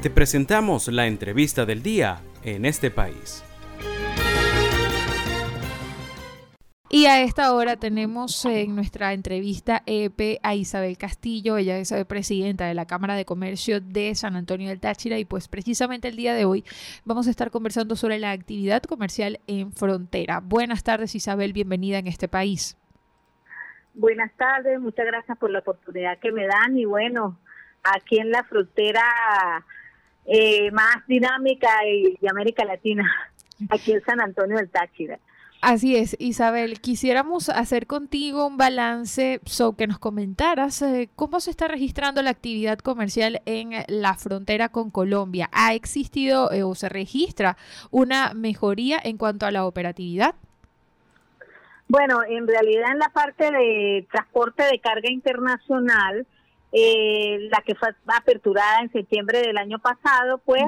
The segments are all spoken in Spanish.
Te presentamos la entrevista del día en este país. Y a esta hora tenemos en nuestra entrevista EP a Isabel Castillo, ella es presidenta de la Cámara de Comercio de San Antonio del Táchira y pues precisamente el día de hoy vamos a estar conversando sobre la actividad comercial en frontera. Buenas tardes Isabel, bienvenida en este país. Buenas tardes, muchas gracias por la oportunidad que me dan y bueno, aquí en la frontera eh, más dinámica de América Latina, aquí en San Antonio del Táchira. Así es, Isabel, quisiéramos hacer contigo un balance, so que nos comentaras eh, cómo se está registrando la actividad comercial en la frontera con Colombia. ¿Ha existido eh, o se registra una mejoría en cuanto a la operatividad? Bueno, en realidad en la parte de transporte de carga internacional, eh, la que fue aperturada en septiembre del año pasado, pues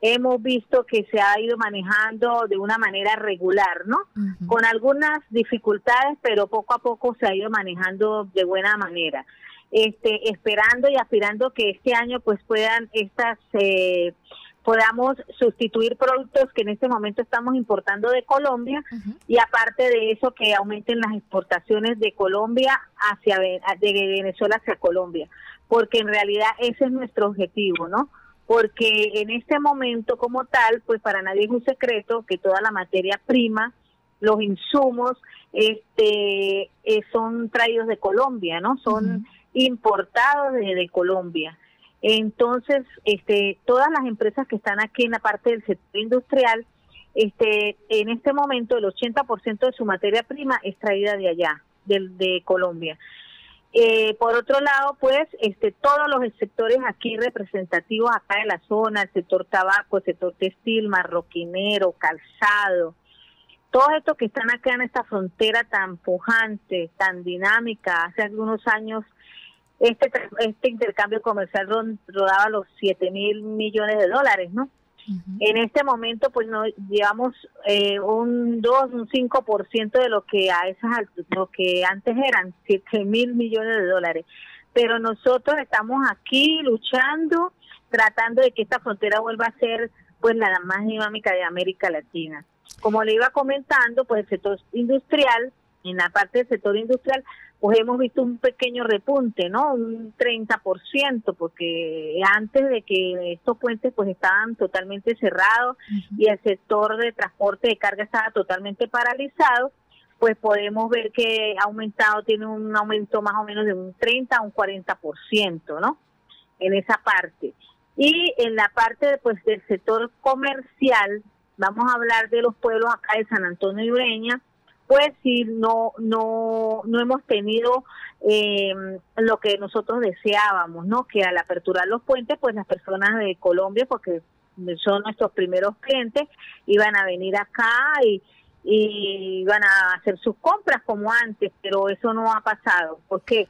hemos visto que se ha ido manejando de una manera regular, ¿no? Con algunas dificultades, pero poco a poco se ha ido manejando de buena manera. Este, esperando y aspirando que este año pues puedan estas eh, podamos sustituir productos que en este momento estamos importando de Colombia y aparte de eso que aumenten las exportaciones de Colombia hacia de Venezuela hacia Colombia, porque en realidad ese es nuestro objetivo, ¿no? porque en este momento como tal, pues para nadie es un secreto que toda la materia prima, los insumos, este, eh, son traídos de Colombia, ¿no? Son importados de, Colombia. Entonces, este, todas las empresas que están aquí en la parte del sector industrial, este, en este momento el 80% de su materia prima es traída de allá, de Colombia. Eh, por otro lado, pues, este, todos los sectores aquí representativos acá en la zona, el sector tabaco, el sector textil, marroquinero, calzado, todos estos que están acá en esta frontera tan pujante, tan dinámica, hace algunos años este, este intercambio comercial rodaba los 7 mil millones de dólares, ¿no? En este momento, pues no llevamos eh, un 2, un 5% de lo que a esas lo que antes eran 7 mil millones de dólares. Pero nosotros estamos aquí luchando, tratando de que esta frontera vuelva a ser pues la más dinámica de América Latina. Como le iba comentando, pues el sector industrial, en la parte del sector industrial, pues hemos visto un pequeño repunte, ¿no? Un 30%, porque antes de que estos puentes pues estaban totalmente cerrados y el sector de transporte de carga estaba totalmente paralizado, pues podemos ver que ha aumentado, tiene un aumento más o menos de un 30 a un 40%, ¿no? En esa parte. Y en la parte pues del sector comercial, vamos a hablar de los pueblos acá de San Antonio y Ureña, pues si no no no hemos tenido eh, lo que nosotros deseábamos no que al aperturar los puentes pues las personas de Colombia porque son nuestros primeros clientes iban a venir acá y y iban a hacer sus compras como antes pero eso no ha pasado ¿por qué?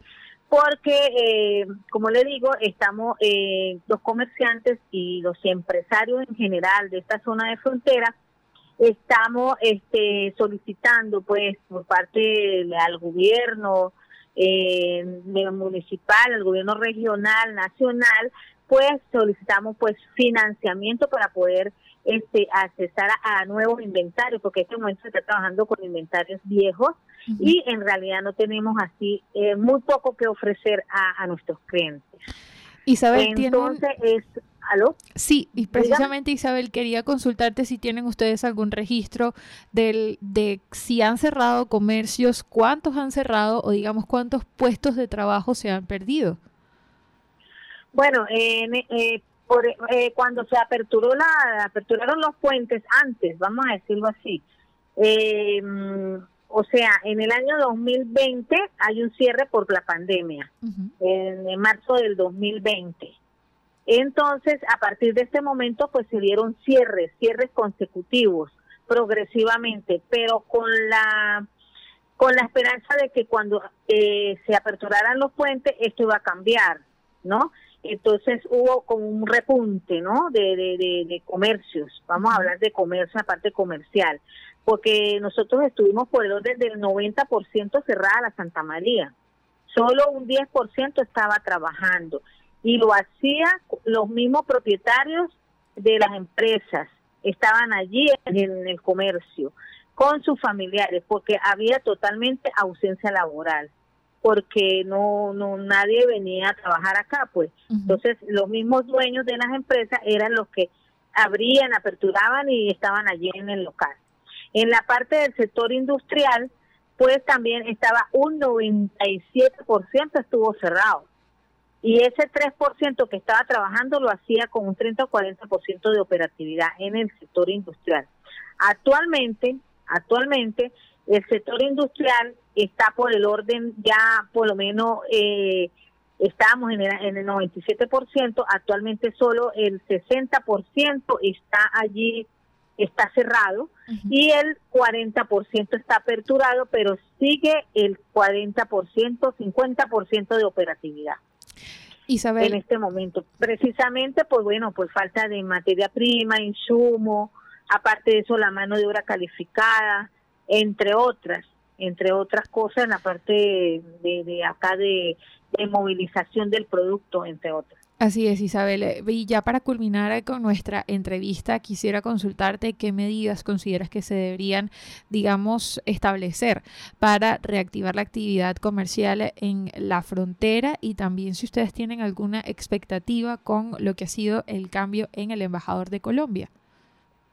porque eh, como le digo estamos eh, los comerciantes y los empresarios en general de esta zona de frontera estamos este, solicitando pues por parte al gobierno eh, municipal, al gobierno regional, nacional, pues solicitamos pues financiamiento para poder este accesar a, nuevos inventarios, porque en este momento se está trabajando con inventarios viejos y en realidad no tenemos así eh, muy poco que ofrecer a, nuestros clientes. Isabel, Entonces es ¿Aló? Sí, y precisamente Isabel quería consultarte si tienen ustedes algún registro del, de si han cerrado comercios, cuántos han cerrado o digamos cuántos puestos de trabajo se han perdido. Bueno, eh, por, eh, cuando se aperturó la aperturaron los puentes antes, vamos a decirlo así. Eh, o sea, en el año 2020 hay un cierre por la pandemia, en marzo del 2020. Entonces, a partir de este momento, pues se dieron cierres, cierres consecutivos, progresivamente, pero con la con la esperanza de que cuando eh, se aperturaran los puentes esto iba a cambiar, ¿no? Entonces hubo como un repunte, ¿no? De, de, de, comercios, vamos a hablar de comercio, aparte comercial, porque nosotros estuvimos por el orden del 90% cerrada la Santa María, solo un 10% estaba trabajando y lo hacía los mismos propietarios de las empresas, estaban allí en el comercio con sus familiares porque había totalmente ausencia laboral porque no no nadie venía a trabajar acá pues. Entonces los mismos dueños de las empresas eran los que abrían aperturaban y estaban allí en el local. En la parte del sector industrial pues también estaba un 97% estuvo cerrado y ese 3% que estaba trabajando lo hacía con un 30 o 40% de operatividad en el sector industrial. Actualmente, actualmente el sector industrial está por el orden ya por lo menos eh, estábamos en el, en el 97%, actualmente solo el 60% está allí está cerrado y el 40% está aperturado, pero sigue el 40%, 50% de operatividad. En este momento, precisamente, pues bueno, por falta de materia prima, insumo, aparte de eso la mano de obra calificada, entre otras, entre otras cosas en la parte de, acá de movilización del producto, entre otras. Así es, Isabel. Y ya para culminar con nuestra entrevista, quisiera consultarte qué medidas consideras que se deberían, digamos, establecer para reactivar la actividad comercial en la frontera y también si ustedes tienen alguna expectativa con lo que ha sido el cambio en el embajador de Colombia.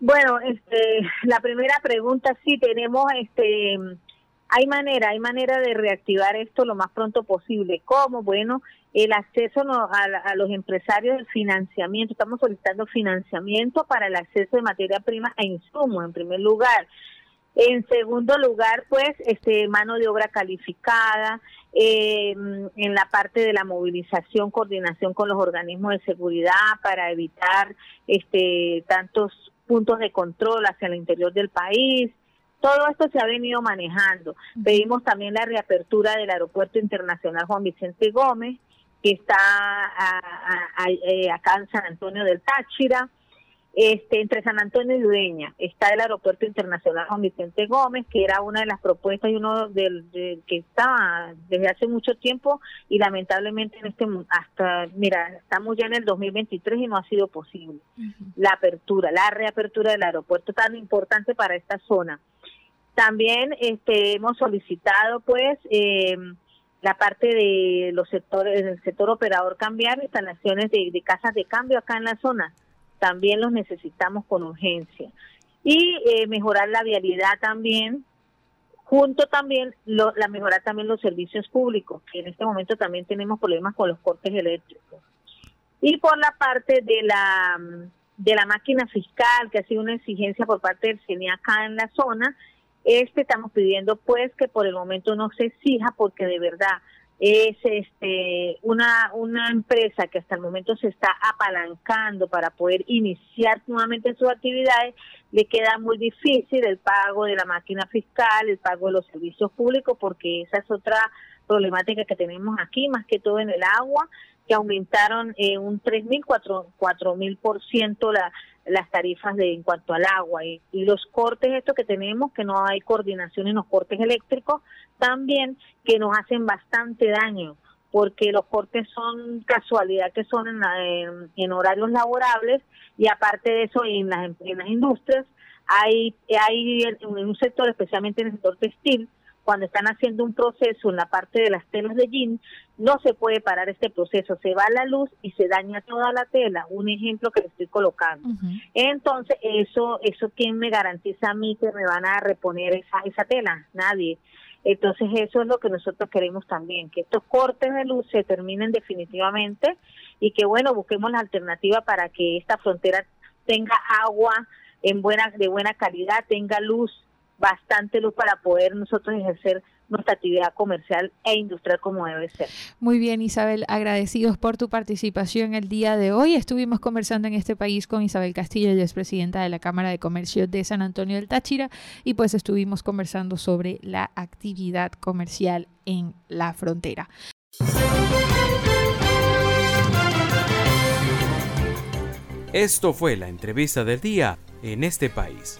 Bueno, este, la primera pregunta sí tenemos, este, hay manera, hay manera de reactivar esto lo más pronto posible. ¿Cómo? Bueno, el acceso a, los empresarios del financiamiento. Estamos solicitando financiamiento para el acceso de materia prima e insumos, en primer lugar. En segundo lugar, pues, este, mano de obra calificada, em, en la parte de la movilización, coordinación con los organismos de seguridad para evitar este, tantos puntos de control hacia el interior del país. Todo esto se ha venido manejando. Pedimos también la reapertura del Aeropuerto Internacional Juan Vicente Gómez, que está eh, acá en San Antonio del Táchira, este, entre San Antonio y Ureña. Está el Aeropuerto Internacional Juan Vicente Gómez, que era una de las propuestas y uno del, que estaba desde hace mucho tiempo y lamentablemente en este hasta, mira, estamos ya en el 2023 y no ha sido posible. La apertura, la reapertura del aeropuerto tan importante para esta zona. También este, hemos solicitado, pues, eh, la parte de los sectores, del sector operador cambiar, instalaciones de, casas de cambio acá en la zona, también los necesitamos con urgencia. Y eh, mejorar la vialidad también, junto también, la mejorar también los servicios públicos, que en este momento también tenemos problemas con los cortes eléctricos. Y por la parte de la de la máquina fiscal, que ha sido una exigencia por parte del CENI acá en la zona, este estamos pidiendo pues que por el momento no se exija porque de verdad es este una una empresa que hasta el momento se está apalancando para poder iniciar nuevamente sus actividades le queda muy difícil el pago de la máquina fiscal el pago de los servicios públicos porque esa es otra problemática que tenemos aquí más que todo en el agua que aumentaron eh, un tres mil cuatro mil por ciento la las tarifas de en cuanto al agua y, los cortes estos que tenemos que no hay coordinación en los cortes eléctricos también que nos hacen bastante daño porque los cortes son casualidad que son en, en, horarios laborables y aparte de eso en las, en las industrias hay hay en un sector especialmente en el sector textil cuando están haciendo un proceso en la parte de las telas de jean, no se puede parar este proceso, se va la luz y se daña toda la tela, un ejemplo que le estoy colocando. Entonces, eso, eso quién me garantiza a mí que me van a reponer esa, esa tela, nadie. Entonces, eso es lo que nosotros queremos también, que estos cortes de luz se terminen definitivamente y que, bueno, busquemos la alternativa para que esta frontera tenga agua en buena, de buena calidad, tenga luz bastante luz para poder nosotros ejercer nuestra actividad comercial e industrial como debe ser. Muy bien, Isabel, agradecidos por tu participación el día de hoy. Estuvimos conversando en este país con Isabel Castillo, ella es presidenta de la Cámara de Comercio de San Antonio del Táchira, y pues estuvimos conversando sobre la actividad comercial en la frontera. Esto fue la entrevista del día en este país.